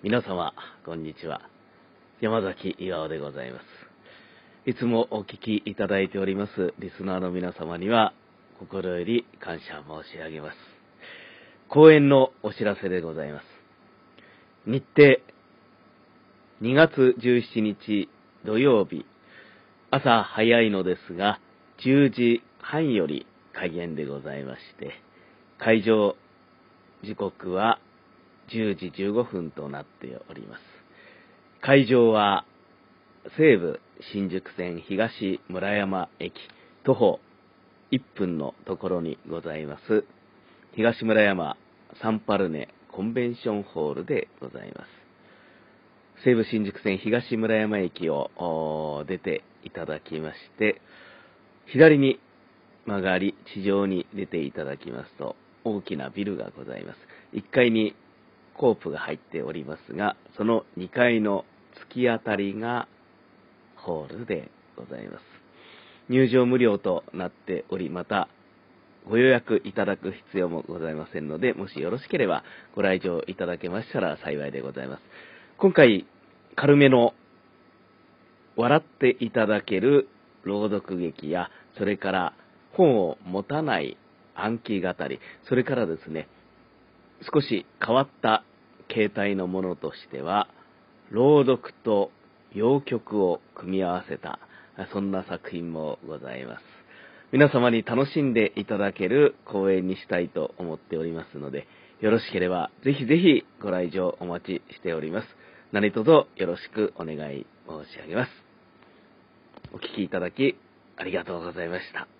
皆様、こんにちは。山崎岩尾でございます。いつもお聞きいただいておりますリスナーの皆様には、心より感謝申し上げます。講演のお知らせでございます。日程、2月17日土曜日、朝早いのですが、10時半より開演でございまして、会場時刻は10時15分となっております。会場は西武新宿線東村山駅徒歩1分のところにございます東村山サンパルネコンベンションホールでございます。西武新宿線東村山駅を出ていただきまして、左に曲がり地上に出ていただきますと大きなビルがございます。1階にコープが入っておりますが、その2階の突き当たりがホールでございます。入場無料となっており、また、ご予約いただく必要もございませんので、もしよろしければご来場いただけましたら幸いでございます。今回、軽めの笑っていただける朗読劇や、それから本を持たない暗記語り、それからですね、少し変わった形態のものとしては、朗読と洋曲を組み合わせた、そんな作品もございます。皆様に楽しんでいただける公演にしたいと思っておりますので、よろしければぜひぜひご来場お待ちしております。何卒よろしくお願い申し上げます。お聴きいただきありがとうございました。